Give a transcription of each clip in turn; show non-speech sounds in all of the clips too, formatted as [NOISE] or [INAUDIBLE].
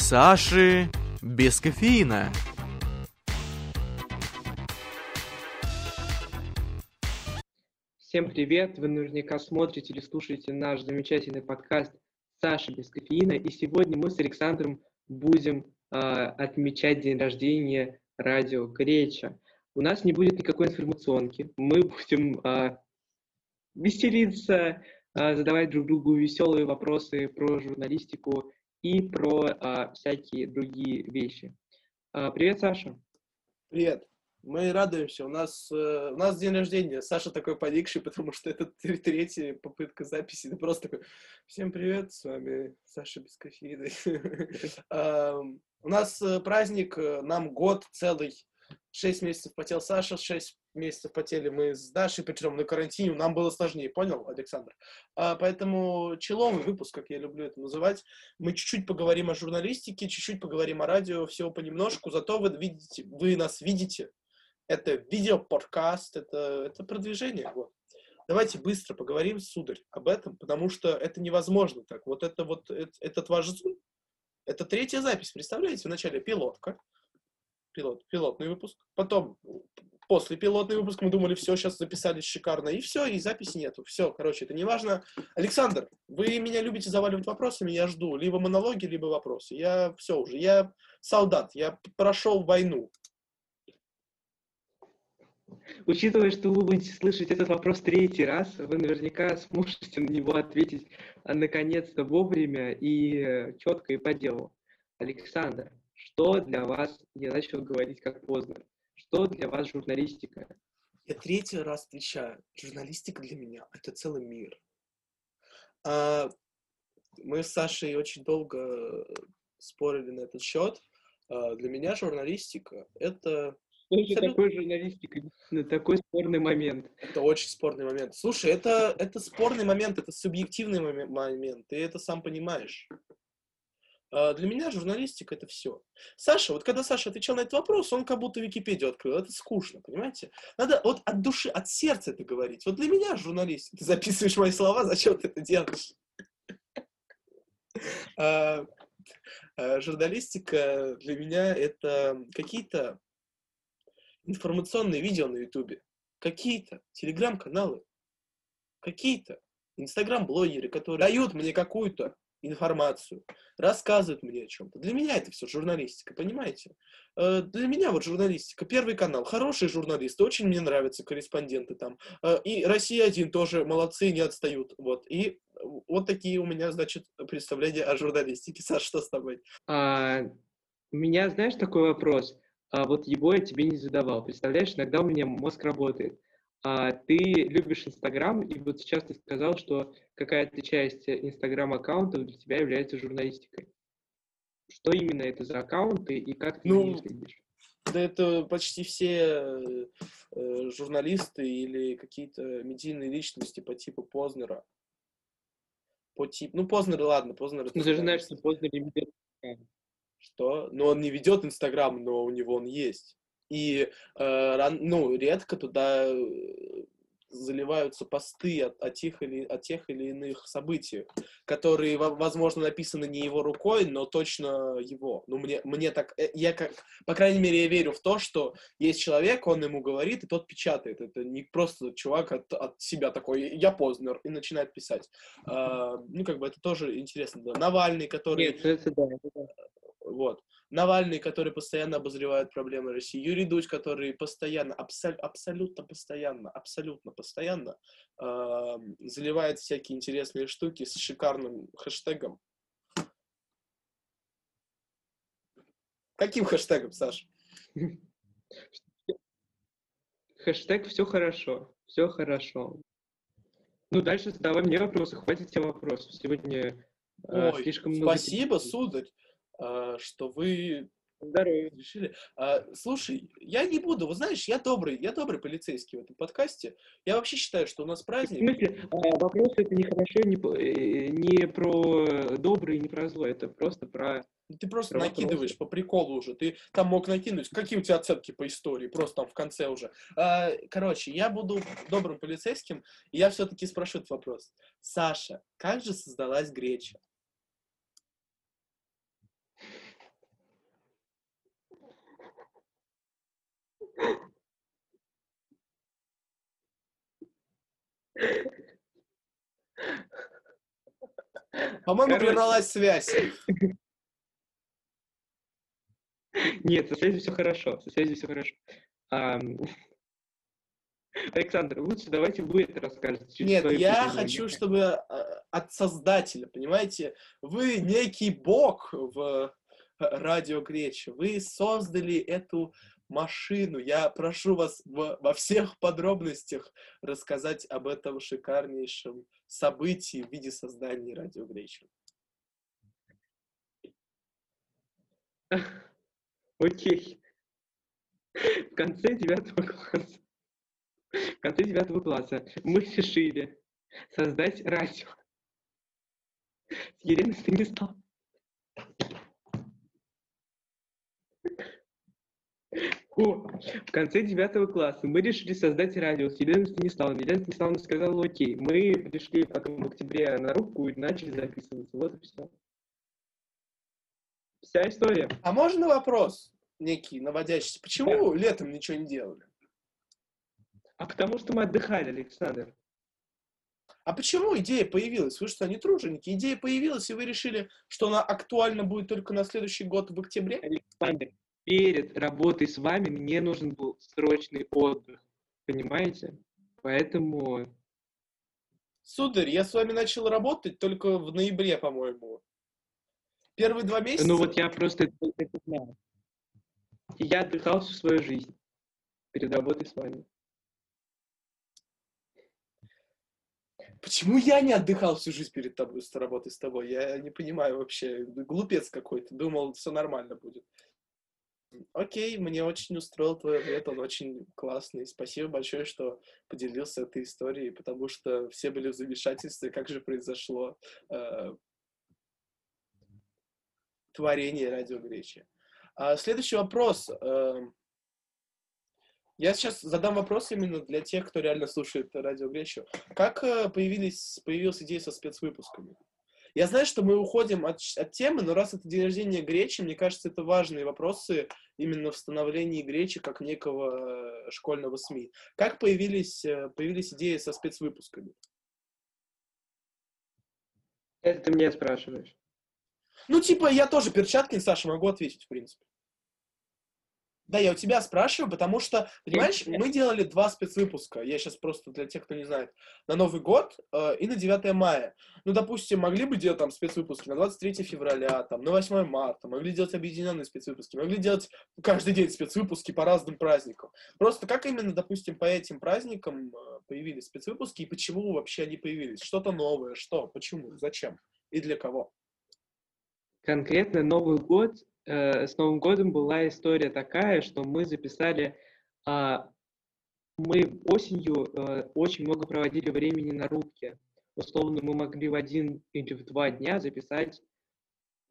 Саши без кофеина. Всем привет! Вы наверняка смотрите или слушаете наш замечательный подкаст «Саша без кофеина». И сегодня мы с Александром будем э, отмечать день рождения радио Греча. У нас не будет никакой информационки. Мы будем э, веселиться, э, задавать друг другу веселые вопросы про журналистику и про э, всякие другие вещи. Э, привет, Саша! Привет! Мы радуемся. У нас, э, у нас день рождения. Саша такой поникший, [LAUGHS] потому что это третья попытка записи. Ты просто такой, всем привет, с вами Саша без кофеина. [LAUGHS] У нас э, праздник, э, нам год целый. Шесть месяцев потел Саша, шесть месяцев потели мы с Дашей, причем на карантине. Нам было сложнее, понял, Александр? А, поэтому человый выпуск, как я люблю это называть. Мы чуть-чуть поговорим о журналистике, чуть-чуть поговорим о радио, всего понемножку. Зато вы видите, вы нас видите, это видео-подкаст, это, это продвижение. Вот. Давайте быстро поговорим, сударь, об этом, потому что это невозможно так. Вот это вот, это, этот ваш зум, это третья запись, представляете? Вначале пилотка, пилот, пилотный выпуск, потом после пилотный выпуск мы думали, все, сейчас записались шикарно, и все, и записи нету. Все, короче, это не важно. Александр, вы меня любите заваливать вопросами, я жду либо монологи, либо вопросы. Я все уже, я солдат, я прошел войну. Учитывая, что вы будете слышать этот вопрос третий раз, вы наверняка сможете на него ответить а, наконец-то вовремя и э, четко и по делу. Александр, что для вас, я начал говорить как поздно, что для вас журналистика? Я третий раз отвечаю. Журналистика для меня — это целый мир. А, мы с Сашей очень долго спорили на этот счет. А, для меня журналистика — это что же такое журналистика? Такой спорный момент. Это очень спорный момент. Слушай, это, это спорный момент, это субъективный момент, ты это сам понимаешь. А для меня журналистика это все. Саша, вот когда Саша отвечал на этот вопрос, он как будто Википедию открыл. Это скучно, понимаете? Надо вот от души, от сердца это говорить. Вот для меня журналистика. Ты записываешь мои слова, зачем ты это делаешь? А, а, журналистика для меня это какие-то информационные видео на Ютубе, какие-то телеграм-каналы, какие-то инстаграм-блогеры, которые дают мне какую-то информацию, рассказывают мне о чем-то. Для меня это все журналистика, понимаете? Э, для меня вот журналистика, Первый канал, хорошие журналисты, очень мне нравятся корреспонденты там. Э, и Россия-1 тоже молодцы, не отстают. Вот. И вот такие у меня, значит, представления о журналистике. [LAUGHS] Саш, что с тобой? А, у меня, знаешь, такой вопрос а вот его я тебе не задавал. Представляешь, иногда у меня мозг работает. А ты любишь Инстаграм, и вот сейчас ты сказал, что какая-то часть Инстаграм-аккаунтов для тебя является журналистикой. Что именно это за аккаунты и как ты ну, следишь? Да это почти все э, журналисты или какие-то медийные личности по типу Познера. По типу, ну Познер, ладно, Познер. Ну ты же знаешь, что Познер не ведет что? Ну, он не ведет Инстаграм, но у него он есть. И, э, ну, редко туда э, заливаются посты о, о, тех или, о тех или иных событиях, которые, возможно, написаны не его рукой, но точно его. Ну, мне, мне так... Э, я как... По крайней мере, я верю в то, что есть человек, он ему говорит, и тот печатает. Это не просто чувак от, от себя такой, я Познер, и начинает писать. А, ну, как бы это тоже интересно. Да. Навальный, который... Нет, это да, это да вот. Навальный, который постоянно обозревает проблемы России, Юрий Дудь, который постоянно, абсол, абсолютно постоянно, абсолютно постоянно э, заливает всякие интересные штуки с шикарным хэштегом. Каким хэштегом, Саш? Хэштег «все хорошо», «все хорошо». Ну, дальше задавай мне вопросы, хватит тебе вопросов. Сегодня э, Ой, слишком много... Спасибо, сударь. А, что вы Здоровья. Решили. А, слушай, я не буду, вы знаешь, я добрый, я добрый полицейский в этом подкасте. Я вообще считаю, что у нас праздник. В смысле, а, вопрос это не хорошо, не, э, не про добрый, не про зло, это просто про... Ну, ты просто про накидываешь вопросы. по приколу уже. Ты там мог накинуть. Какие у тебя оценки по истории? Просто там в конце уже. А, короче, я буду добрым полицейским, и я все-таки спрошу этот вопрос. Саша, как же создалась греча? По-моему, Короче. прервалась связь. Нет, со связью все хорошо, со связью все хорошо. Александр, лучше давайте вы это расскажете. Нет, я хочу, чтобы э, от создателя, понимаете, вы некий бог в э, радио Греча, вы создали эту машину. Я прошу вас в- во всех подробностях рассказать об этом шикарнейшем событии в виде создания радио Греча. [LAUGHS] Окей. В конце девятого класса, в конце девятого класса мы решили создать радио с Еленой. О, в конце девятого класса мы решили создать радио с Еленой Станиславовной. Елена Станиславовна сказала, окей. Мы пришли потом в октябре на руку и начали записываться. Вот и все. Вся история. А можно вопрос некий наводящийся? Почему летом ничего не делали? А потому что мы отдыхали, Александр. А почему идея появилась? Вы что, не труженики? Идея появилась, и вы решили, что она актуальна будет только на следующий год в октябре? Александр, перед работой с вами мне нужен был срочный отдых. Понимаете? Поэтому... Сударь, я с вами начал работать только в ноябре, по-моему. Первые два месяца... Ну вот я просто это, знаю. И я отдыхал всю свою жизнь перед работой с вами. Почему я не отдыхал всю жизнь перед тобой, с работой с тобой? Я не понимаю вообще. Глупец какой-то. Думал, все нормально будет. Окей, мне очень устроил твой ответ, он очень классный. Спасибо большое, что поделился этой историей, потому что все были в замешательстве, как же произошло э, творение радио Гречи. А, следующий вопрос. Эм, Я сейчас задам вопрос именно для тех, кто реально слушает радио Гречу. Как э, появились, появилась идея со спецвыпусками? Я знаю, что мы уходим от, от темы, но раз это день рождения Гречи, мне кажется, это важные вопросы именно в становлении Гречи как некого э, школьного СМИ. Как появились, э, появились идеи со спецвыпусками? Это ты меня спрашиваешь. Ну, типа, я тоже перчатки, Саша, могу ответить, в принципе. Да, я у тебя спрашиваю, потому что, понимаешь, мы делали два спецвыпуска. Я сейчас просто для тех, кто не знает. На Новый год э, и на 9 мая. Ну, допустим, могли бы делать там спецвыпуски на 23 февраля, там, на 8 марта. Могли делать объединенные спецвыпуски. Могли делать каждый день спецвыпуски по разным праздникам. Просто как именно, допустим, по этим праздникам э, появились спецвыпуски и почему вообще они появились? Что-то новое? Что? Почему? Зачем? И для кого? Конкретно Новый год, э, с Новым годом была история такая, что мы записали, а, мы осенью э, очень много проводили времени на рубке. Условно, мы могли в один или в два дня записать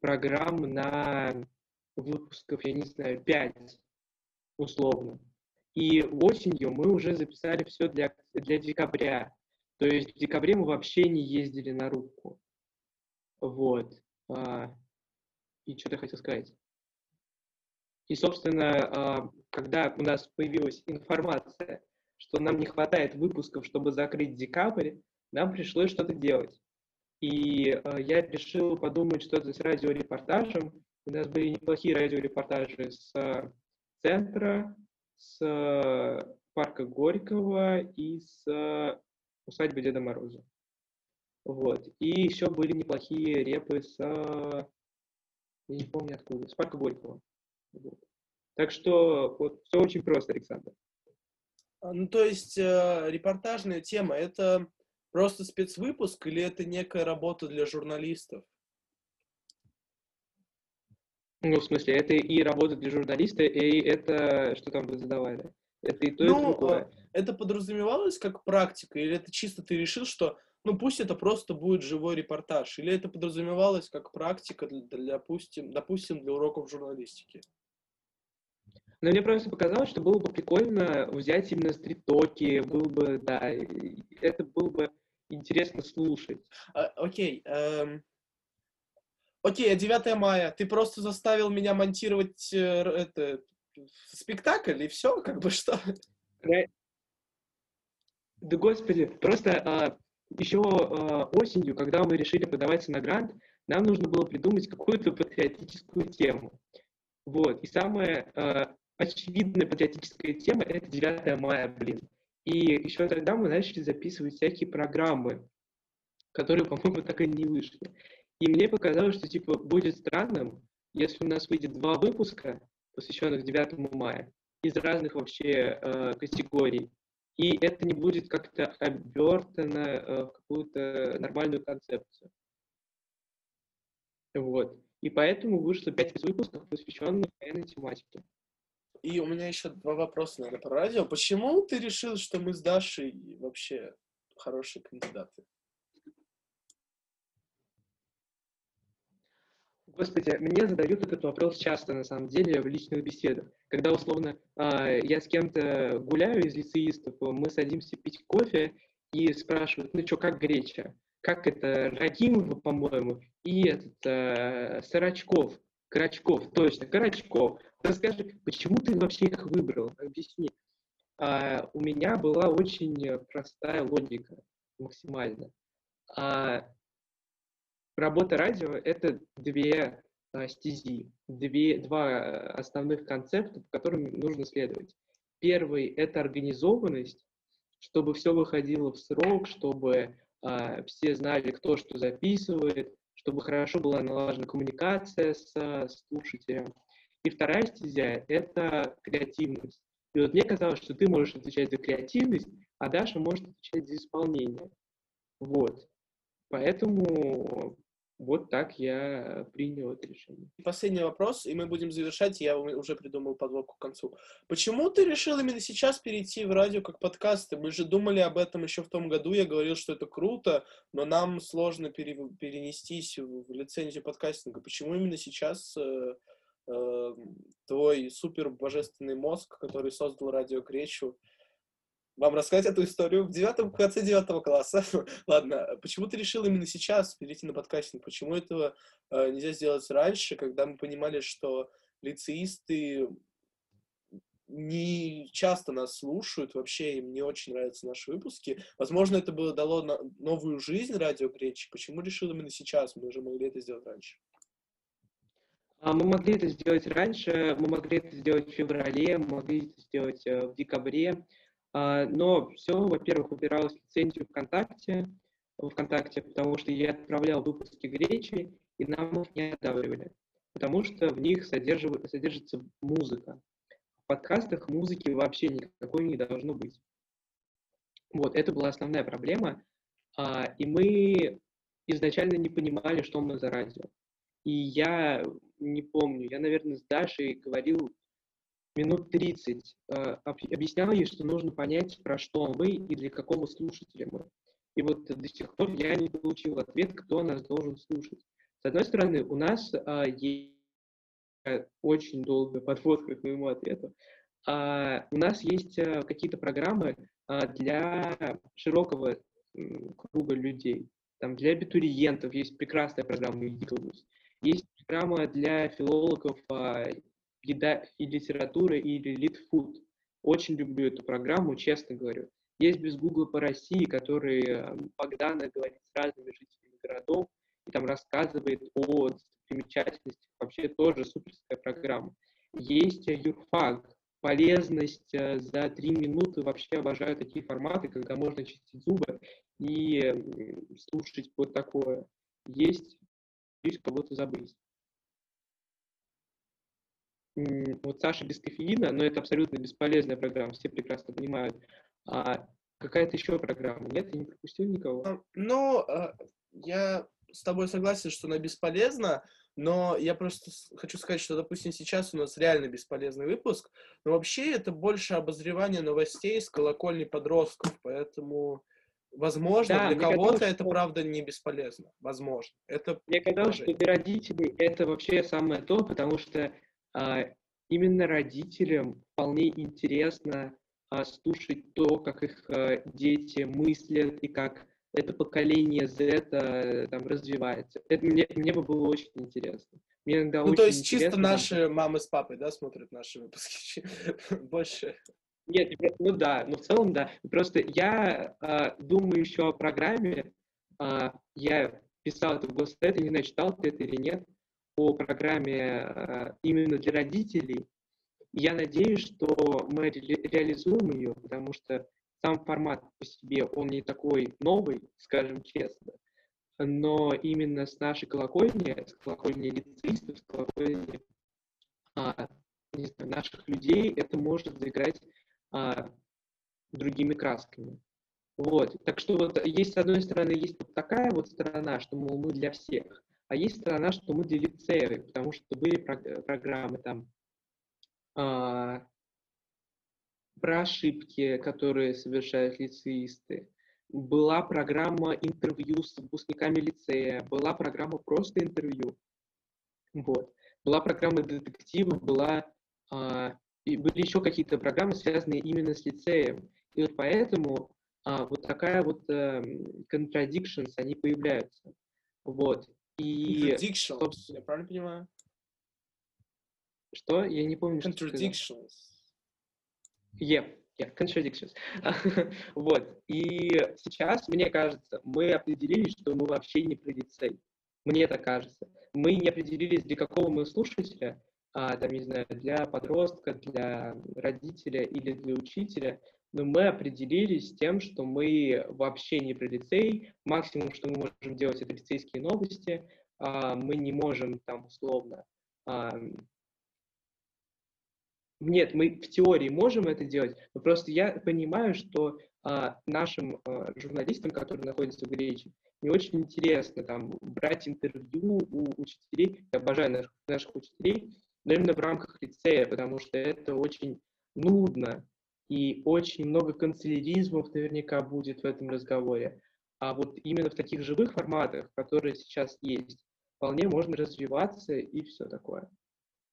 программ на выпусков, я не знаю, пять, условно. И осенью мы уже записали все для, для декабря. То есть в декабре мы вообще не ездили на рубку. Вот. А, и что ты хотел сказать? И, собственно, а, когда у нас появилась информация, что нам не хватает выпусков, чтобы закрыть декабрь, нам пришлось что-то делать. И а, я решил подумать что-то с радиорепортажем. У нас были неплохие радиорепортажи с а, центра, с парка Горького и с усадьбы Деда Мороза. Вот. И еще были неплохие репы с я не помню откуда, с парка Горького. Вот. Так что вот все очень просто, Александр. А, Ну, то есть э, репортажная тема это просто спецвыпуск или это некая работа для журналистов? Ну, в смысле, это и работа для журналиста, и это, что там вы задавали? Это и то, и Ну, другое. Это подразумевалось как практика, или это чисто ты решил, что ну пусть это просто будет живой репортаж, или это подразумевалось как практика для, для, допустим, допустим, для уроков журналистики? Но мне просто показалось, что было бы прикольно взять именно стрит-токи, было бы, да, это было бы интересно слушать. А, окей. эм, Окей, а 9 мая. Ты просто заставил меня монтировать э, это, спектакль, и все, как бы что. Да господи, просто а, еще а, осенью, когда мы решили подаваться на грант, нам нужно было придумать какую-то патриотическую тему. Вот. И самая а, очевидная патриотическая тема — это 9 мая, блин. И еще тогда мы начали записывать всякие программы, которые, по-моему, так и не вышли. И мне показалось, что типа будет странным, если у нас выйдет два выпуска, посвященных 9 мая, из разных вообще э, категорий, и это не будет как-то обертано э, в какую-то нормальную концепцию. Вот. И поэтому вышло пять выпусков, посвященных военной тематике. И у меня еще два вопроса, наверное, про радио. Почему ты решил, что мы с Дашей вообще хорошие кандидаты? Господи, мне задают этот вопрос часто, на самом деле, в личных беседах. Когда, условно, э, я с кем-то гуляю из лицеистов, мы садимся пить кофе и спрашивают, ну что, как греча? Как это? Рагимова, по-моему, и этот э, Сарачков, Карачков, точно, Карачков. Расскажи, почему ты вообще их выбрал? Объясни. А, у меня была очень простая логика, максимально. А, работа радио — это две а, стези, две, два основных концепта, по которым нужно следовать. Первый — это организованность, чтобы все выходило в срок, чтобы а, все знали, кто что записывает, чтобы хорошо была налажена коммуникация с, с слушателем. И вторая стезя — это креативность. И вот мне казалось, что ты можешь отвечать за креативность, а Даша может отвечать за исполнение. Вот. Поэтому вот так я принял это решение. Последний вопрос, и мы будем завершать. Я уже придумал подводку к концу. Почему ты решил именно сейчас перейти в радио как подкасты? Мы же думали об этом еще в том году. Я говорил, что это круто, но нам сложно пере перенестись в лицензию подкастинга. Почему именно сейчас э, э, твой супер божественный мозг, который создал радио Кречу, вам рассказать эту историю в девятом, конце девятого класса. [LAUGHS] Ладно, почему ты решил именно сейчас перейти на подкастинг? Почему этого э, нельзя сделать раньше, когда мы понимали, что лицеисты не часто нас слушают, вообще им не очень нравятся наши выпуски. Возможно, это было дало на новую жизнь радио Гречи. Почему решил именно сейчас? Мы уже могли это сделать раньше. А, мы могли это сделать раньше, мы могли это сделать в феврале, мы могли это сделать э, в декабре. А, но все, во-первых, упиралось в лицензию ВКонтакте, ВКонтакте, потому что я отправлял выпуски гречи, и нам их не одавливали, потому что в них содержится музыка. В подкастах музыки вообще никакой не должно быть. Вот, это была основная проблема, а, и мы изначально не понимали, что мы за радио. И я не помню, я, наверное, с Дашей говорил минут 30 э, объяснял ей, что нужно понять, про что мы и для какого слушателя мы. И вот до сих пор я не получил ответ, кто нас должен слушать. С одной стороны, у нас а, есть очень долгая подводка к моему ответу. А, у нас есть а, какие-то программы а, для широкого круга людей. Там для абитуриентов есть прекрасная программа Иглус. Есть программа для филологов еда и литература или Литфуд. Очень люблю эту программу, честно говорю. Есть без Гугла по России, который э, Богдана говорит с разными жителями городов и там рассказывает о достопримечательностях. Вообще тоже суперская программа. Есть э, Юрфак, полезность э, за три минуты. Вообще обожаю такие форматы, когда можно чистить зубы и слушать вот такое. Есть, боюсь кого-то забыть вот Саша без кофеина, но это абсолютно бесполезная программа, все прекрасно понимают. А какая-то еще программа? Нет, я не пропустил никого. Ну, а, я с тобой согласен, что она бесполезна, но я просто хочу сказать, что, допустим, сейчас у нас реально бесполезный выпуск, но вообще это больше обозревание новостей с колокольни подростков, поэтому, возможно, да, для кого-то это, что... правда, не бесполезно. Возможно. Это мне казалось, что для родителей это вообще самое то, потому что именно родителям вполне интересно а, слушать то, как их а, дети мыслят и как это поколение Z там развивается. Это мне, мне бы было очень интересно. Мне иногда Ну, очень то есть чисто интересно, там, наши мамы с папой, да, смотрят наши выпуски? [LAUGHS] Больше. Нет, ну да, ну в целом да. Просто я а, думаю еще о программе. а, я писал это в Госстат, не знаю, читал ты это или нет, о программе а, именно для родителей. Я надеюсь, что мы ре- реализуем ее, потому что сам формат по себе, он не такой новый, скажем честно, но именно с нашей колокольни, с колокольни лицеистов, с колокольни а, не знаю, наших людей, это может заиграть а, другими красками. Вот. Так что вот есть, с одной стороны, есть вот такая вот сторона, что, мол, мы для всех, а есть сторона, что мы для лицеев, потому что были прог- программы там а, про ошибки, которые совершают лицеисты, была программа интервью с выпускниками лицея, была программа просто интервью. Вот. Была программа детективов, была а, и были еще какие-то программы, связанные именно с лицеем. И вот поэтому а, вот такая вот эм, contradictions, они появляются. Вот. И Contradictions, я правильно понимаю? что? Я не помню. Contradictions. Yeah, yeah, contradictions. [LAUGHS] вот. И сейчас, мне кажется, мы определились, что мы вообще не про лицей. Мне так кажется. Мы не определились, для какого мы слушателя, а, там, не знаю, для подростка, для родителя или для учителя, но мы определились с тем, что мы вообще не про лицей. Максимум, что мы можем делать, это лицейские новости. А, мы не можем там условно а, нет, мы в теории можем это делать, но просто я понимаю, что а, нашим а, журналистам, которые находятся в Гречи, не очень интересно там брать интервью у учителей. Я обожаю наших, наших учителей, но именно в рамках лицея, потому что это очень нудно и очень много канцеляризмов наверняка будет в этом разговоре. А вот именно в таких живых форматах, которые сейчас есть, вполне можно развиваться и все такое.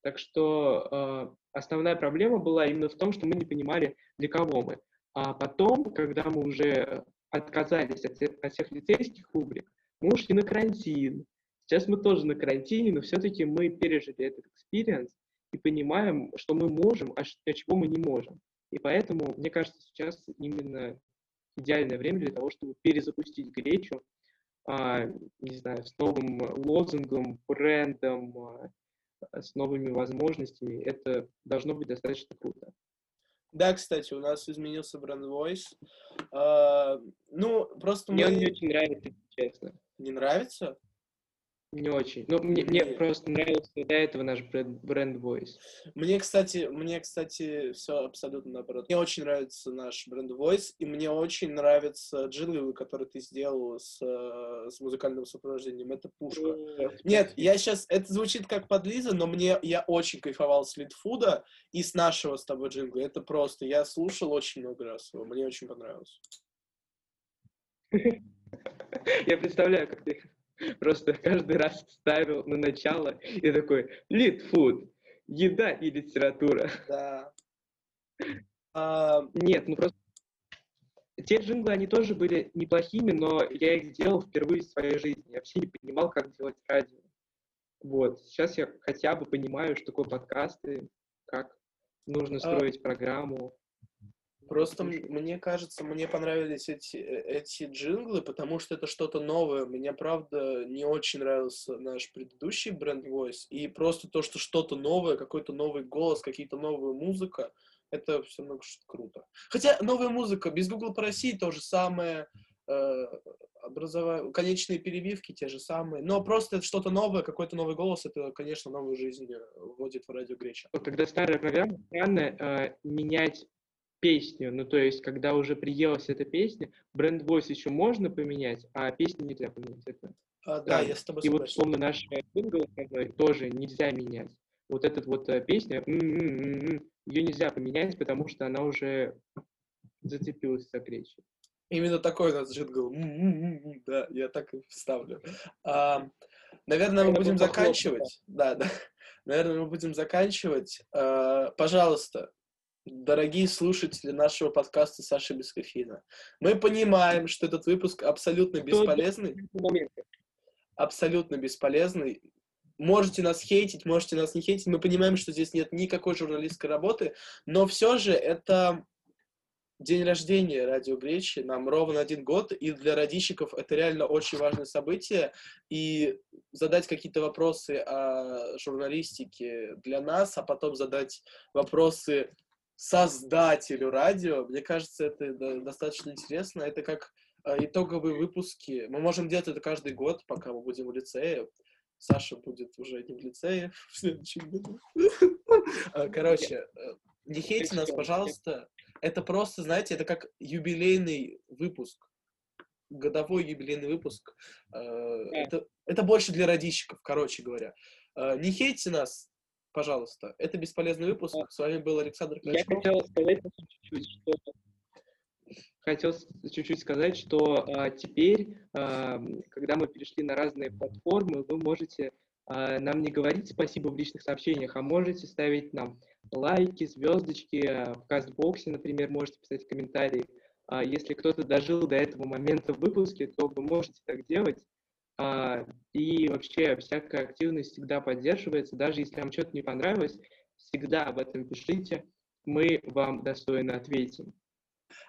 Так что э, основная проблема была именно в том, что мы не понимали, для кого мы. А потом, когда мы уже отказались от, от всех лицейских рубрик, мы ушли на карантин. Сейчас мы тоже на карантине, но все-таки мы пережили этот experience и понимаем, что мы можем, а, а чего мы не можем. И поэтому, мне кажется, сейчас именно идеальное время для того, чтобы перезапустить гречу, а, не знаю, с новым лозунгом, брендом, а, с новыми возможностями. Это должно быть достаточно круто. Да, кстати, у нас изменился бренд Voice. А, ну, просто Мне он не мы... очень нравится, честно. Не нравится? Не очень. Ну, мне, мне Не. просто нравился до этого наш бренд, бренд Voice. Мне, кстати, мне, кстати, все абсолютно наоборот. Мне очень нравится наш бренд Voice, и мне очень нравятся джинглы, которые ты сделал с, э, с музыкальным сопровождением. Это пушка. Нет, я сейчас, это звучит как подлиза, но мне, я очень кайфовал с Литфуда и с нашего с тобой джингла. Это просто, я слушал очень много раз его, мне очень понравилось. [LAUGHS] Я представляю, как ты просто каждый раз ставил на начало и такой «Лид фуд, еда и литература». Да. А, Нет, ну просто те джинглы, они тоже были неплохими, но я их сделал впервые в своей жизни. Я вообще не понимал, как делать радио. Вот. Сейчас я хотя бы понимаю, что такое подкасты, как нужно строить программу. Просто мне кажется, мне понравились эти, э, эти джинглы, потому что это что-то новое. Мне, правда, не очень нравился наш предыдущий бренд Voice. И просто то, что что-то новое, какой-то новый голос, какие-то новая музыка, это все равно что-то круто. Хотя новая музыка, без Google по России то же самое, э, образова- конечные перебивки те же самые. Но просто это что-то новое, какой-то новый голос, это, конечно, новую жизнь э, вводит в радио Греча. Вот Когда старая программа, странно э, менять песню. Ну, то есть, когда уже приелась эта песня, бренд Voice еще можно поменять, а песню нельзя поменять. Это А, да, странно. я с тобой И вот, условно, наш сингл основной тоже нельзя менять. Вот эта вот э, песня, ее нельзя поменять, потому что она уже зацепилась за речи. Именно такой у нас джингл. Да, я так и вставлю. А, наверное, мы будем заканчивать. Да, да. Наверное, мы будем заканчивать. А, пожалуйста, дорогие слушатели нашего подкаста Саши без кофеина, мы понимаем, что этот выпуск абсолютно бесполезный, абсолютно бесполезный. можете нас хейтить, можете нас не хейтить. Мы понимаем, что здесь нет никакой журналистской работы, но все же это день рождения Радио Гречи, нам ровно один год, и для радищиков это реально очень важное событие, и задать какие-то вопросы о журналистике для нас, а потом задать вопросы создателю радио, мне кажется, это достаточно интересно. Это как а, итоговые выпуски. Мы можем делать это каждый год, пока мы будем в лицее. Саша будет уже не в лицее [LAUGHS] в следующем году. А, короче, э, не хейте нас, пожалуйста. Это просто, знаете, это как юбилейный выпуск. Годовой юбилейный выпуск. Э, это, это больше для радищиков, короче говоря. Э, не хейте нас, пожалуйста. Это бесполезный выпуск. С вами был Александр Клочков. Я хотел сказать чуть-чуть, что хотел чуть-чуть сказать, что а, теперь, а, когда мы перешли на разные платформы, вы можете а, нам не говорить спасибо в личных сообщениях, а можете ставить нам лайки, звездочки, а, в кастбоксе, например, можете писать комментарии. А, если кто-то дожил до этого момента в выпуске, то вы можете так делать. А, и вообще всякая активность всегда поддерживается, даже если вам что-то не понравилось, всегда об этом пишите, мы вам достойно ответим.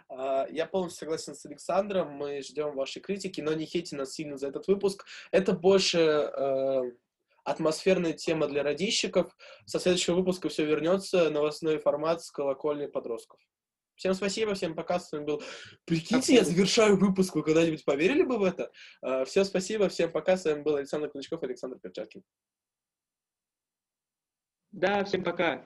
А, я полностью согласен с Александром, мы ждем вашей критики, но не хейте нас сильно за этот выпуск. Это больше э, атмосферная тема для радищиков. Со следующего выпуска все вернется, новостной формат с колокольни подростков. Всем спасибо, всем пока, с вами был... Прикиньте, я завершаю выпуск, вы когда-нибудь поверили бы в это? Uh, всем спасибо, всем пока, с вами был Александр Клычков и Александр Перчаткин. Да, всем пока.